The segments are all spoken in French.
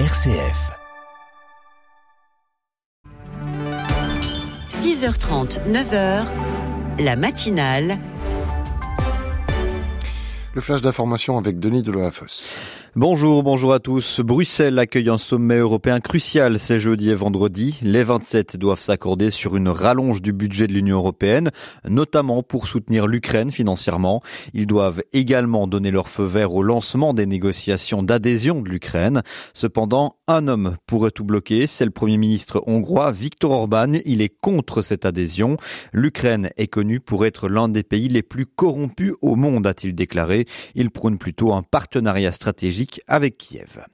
RCF. 6h30, 9h, la matinale. Le flash d'information avec Denis Deloafos. Bonjour, bonjour à tous. Bruxelles accueille un sommet européen crucial ces jeudi et vendredi. Les 27 doivent s'accorder sur une rallonge du budget de l'Union européenne, notamment pour soutenir l'Ukraine financièrement. Ils doivent également donner leur feu vert au lancement des négociations d'adhésion de l'Ukraine. Cependant, un homme pourrait tout bloquer, c'est le Premier ministre hongrois Viktor Orban. Il est contre cette adhésion. L'Ukraine est connue pour être l'un des pays les plus corrompus au monde, a-t-il déclaré. Il prône plutôt un partenariat stratégique avec Kiev.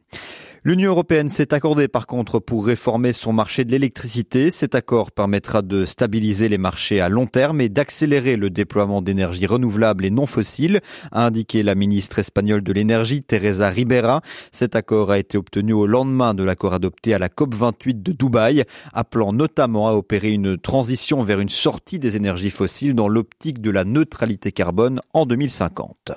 L'Union européenne s'est accordée par contre pour réformer son marché de l'électricité. Cet accord permettra de stabiliser les marchés à long terme et d'accélérer le déploiement d'énergies renouvelables et non fossiles, a indiqué la ministre espagnole de l'énergie, Teresa Ribera. Cet accord a été obtenu au lendemain de l'accord adopté à la COP28 de Dubaï, appelant notamment à opérer une transition vers une sortie des énergies fossiles dans l'optique de la neutralité carbone en 2050.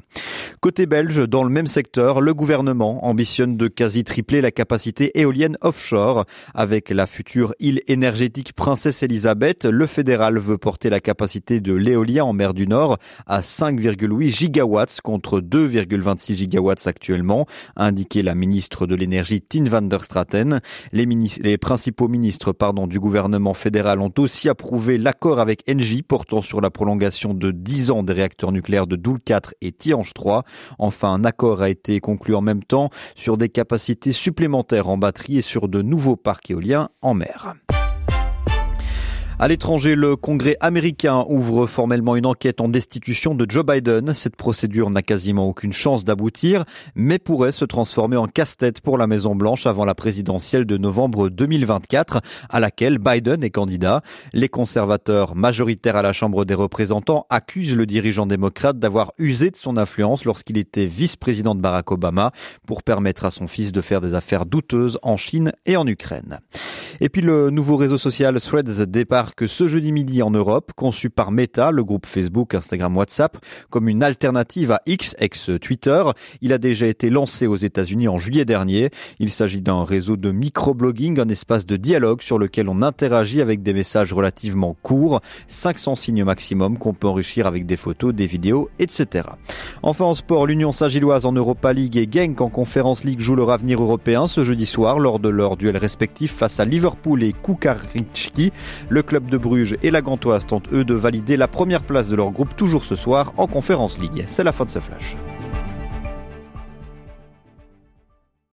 Côté belge, dans le même secteur, le gouvernement ambitionne de quasi tripler la capacité éolienne offshore. Avec la future île énergétique Princesse Elisabeth, le fédéral veut porter la capacité de l'éolien en mer du Nord à 5,8 gigawatts contre 2,26 gigawatts actuellement, a la ministre de l'énergie Tine van der Straten. Les, les principaux ministres pardon, du gouvernement fédéral ont aussi approuvé l'accord avec Engie portant sur la prolongation de 10 ans des réacteurs nucléaires de Doul 4 et Tihange 3. Enfin, un accord a été conclu en même temps sur des capacités supplémentaires en batterie et sur de nouveaux parcs éoliens en mer. À l'étranger, le Congrès américain ouvre formellement une enquête en destitution de Joe Biden. Cette procédure n'a quasiment aucune chance d'aboutir, mais pourrait se transformer en casse-tête pour la Maison Blanche avant la présidentielle de novembre 2024, à laquelle Biden est candidat. Les conservateurs majoritaires à la Chambre des représentants accusent le dirigeant démocrate d'avoir usé de son influence lorsqu'il était vice-président de Barack Obama pour permettre à son fils de faire des affaires douteuses en Chine et en Ukraine. Et puis le nouveau réseau social Threads débarque ce jeudi midi en Europe, conçu par Meta, le groupe Facebook, Instagram, WhatsApp, comme une alternative à X, ex-Twitter. Il a déjà été lancé aux États-Unis en juillet dernier. Il s'agit d'un réseau de microblogging, un espace de dialogue sur lequel on interagit avec des messages relativement courts, 500 signes maximum qu'on peut enrichir avec des photos, des vidéos, etc. Enfin en sport, l'Union Saint-Gilloise en Europa League et Genk en Conférence League jouent leur avenir européen ce jeudi soir lors de leur duel respectif face à Liverpool et Kukaricki. Le de Bruges et la Gantoise tentent eux de valider la première place de leur groupe toujours ce soir en Conférence League. C'est la fin de ce flash.